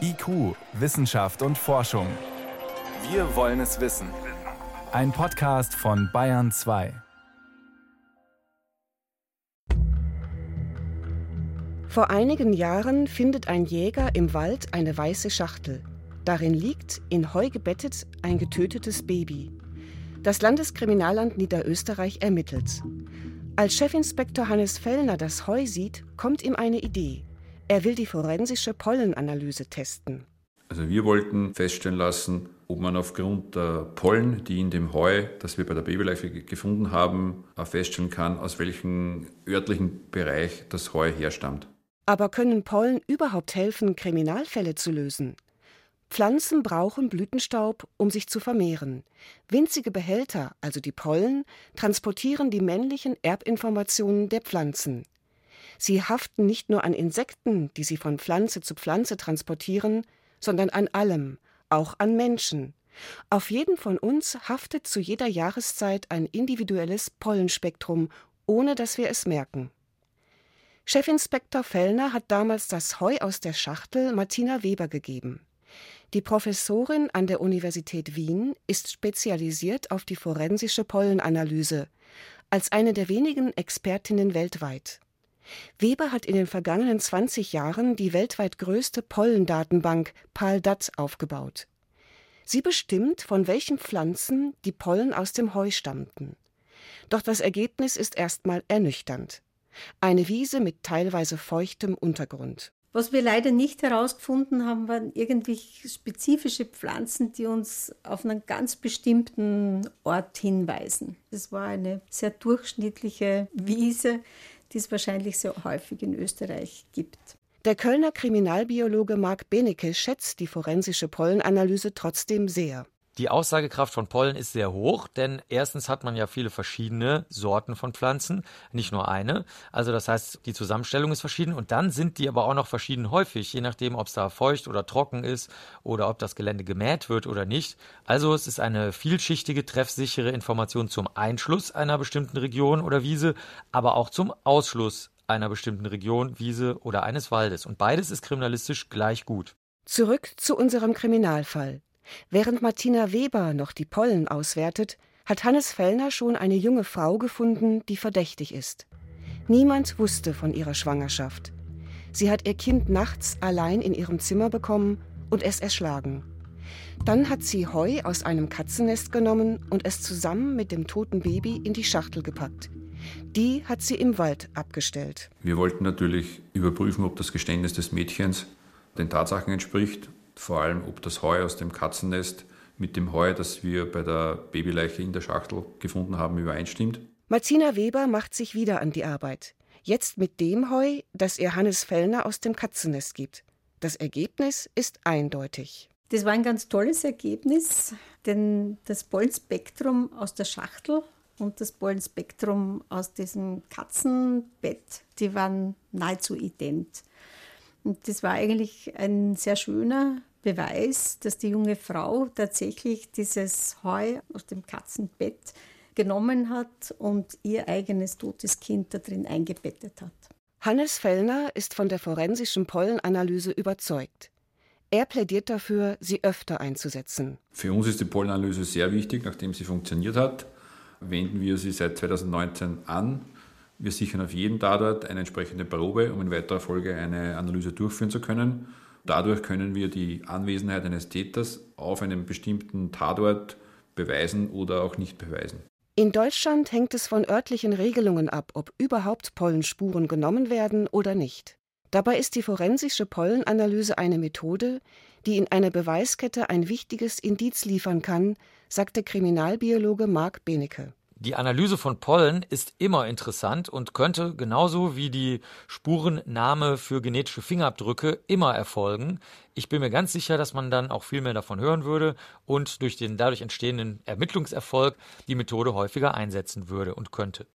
IQ, Wissenschaft und Forschung. Wir wollen es wissen. Ein Podcast von Bayern 2. Vor einigen Jahren findet ein Jäger im Wald eine weiße Schachtel. Darin liegt, in Heu gebettet, ein getötetes Baby. Das Landeskriminalamt Niederösterreich ermittelt. Als Chefinspektor Hannes Fellner das Heu sieht, kommt ihm eine Idee. Er will die forensische Pollenanalyse testen. Also wir wollten feststellen lassen, ob man aufgrund der Pollen, die in dem Heu, das wir bei der Babyleiche gefunden haben, feststellen kann, aus welchem örtlichen Bereich das Heu herstammt. Aber können Pollen überhaupt helfen, Kriminalfälle zu lösen? Pflanzen brauchen Blütenstaub, um sich zu vermehren. Winzige Behälter, also die Pollen, transportieren die männlichen Erbinformationen der Pflanzen. Sie haften nicht nur an Insekten, die sie von Pflanze zu Pflanze transportieren, sondern an allem, auch an Menschen. Auf jeden von uns haftet zu jeder Jahreszeit ein individuelles Pollenspektrum, ohne dass wir es merken. Chefinspektor Fellner hat damals das Heu aus der Schachtel Martina Weber gegeben. Die Professorin an der Universität Wien ist spezialisiert auf die forensische Pollenanalyse, als eine der wenigen Expertinnen weltweit. Weber hat in den vergangenen 20 Jahren die weltweit größte Pollendatenbank PALDAT aufgebaut. Sie bestimmt, von welchen Pflanzen die Pollen aus dem Heu stammten. Doch das Ergebnis ist erstmal ernüchternd. Eine Wiese mit teilweise feuchtem Untergrund. Was wir leider nicht herausgefunden haben, waren irgendwie spezifische Pflanzen, die uns auf einen ganz bestimmten Ort hinweisen. Es war eine sehr durchschnittliche Wiese, die es wahrscheinlich sehr häufig in Österreich gibt. Der Kölner Kriminalbiologe Marc Benecke schätzt die forensische Pollenanalyse trotzdem sehr. Die Aussagekraft von Pollen ist sehr hoch, denn erstens hat man ja viele verschiedene Sorten von Pflanzen, nicht nur eine. Also das heißt, die Zusammenstellung ist verschieden und dann sind die aber auch noch verschieden häufig, je nachdem, ob es da feucht oder trocken ist oder ob das Gelände gemäht wird oder nicht. Also es ist eine vielschichtige, treffsichere Information zum Einschluss einer bestimmten Region oder Wiese, aber auch zum Ausschluss einer bestimmten Region, Wiese oder eines Waldes. Und beides ist kriminalistisch gleich gut. Zurück zu unserem Kriminalfall. Während Martina Weber noch die Pollen auswertet, hat Hannes Fellner schon eine junge Frau gefunden, die verdächtig ist. Niemand wusste von ihrer Schwangerschaft. Sie hat ihr Kind nachts allein in ihrem Zimmer bekommen und es erschlagen. Dann hat sie Heu aus einem Katzennest genommen und es zusammen mit dem toten Baby in die Schachtel gepackt. Die hat sie im Wald abgestellt. Wir wollten natürlich überprüfen, ob das Geständnis des Mädchens den Tatsachen entspricht vor allem ob das Heu aus dem Katzennest mit dem Heu, das wir bei der Babyleiche in der Schachtel gefunden haben, übereinstimmt. Martina Weber macht sich wieder an die Arbeit. Jetzt mit dem Heu, das ihr Hannes Fellner aus dem Katzennest gibt. Das Ergebnis ist eindeutig. Das war ein ganz tolles Ergebnis, denn das Pollenspektrum aus der Schachtel und das Pollenspektrum aus diesem Katzenbett, die waren nahezu ident. Und das war eigentlich ein sehr schöner Beweis, dass die junge Frau tatsächlich dieses Heu aus dem Katzenbett genommen hat und ihr eigenes totes Kind da drin eingebettet hat. Hannes Fellner ist von der forensischen Pollenanalyse überzeugt. Er plädiert dafür, sie öfter einzusetzen. Für uns ist die Pollenanalyse sehr wichtig, nachdem sie funktioniert hat. Wenden wir sie seit 2019 an. Wir sichern auf jeden Tatort eine entsprechende Probe, um in weiterer Folge eine Analyse durchführen zu können. Dadurch können wir die Anwesenheit eines Täters auf einem bestimmten Tatort beweisen oder auch nicht beweisen. In Deutschland hängt es von örtlichen Regelungen ab, ob überhaupt Pollenspuren genommen werden oder nicht. Dabei ist die forensische Pollenanalyse eine Methode, die in einer Beweiskette ein wichtiges Indiz liefern kann, sagt der Kriminalbiologe Marc Benecke. Die Analyse von Pollen ist immer interessant und könnte genauso wie die Spurennahme für genetische Fingerabdrücke immer erfolgen. Ich bin mir ganz sicher, dass man dann auch viel mehr davon hören würde und durch den dadurch entstehenden Ermittlungserfolg die Methode häufiger einsetzen würde und könnte.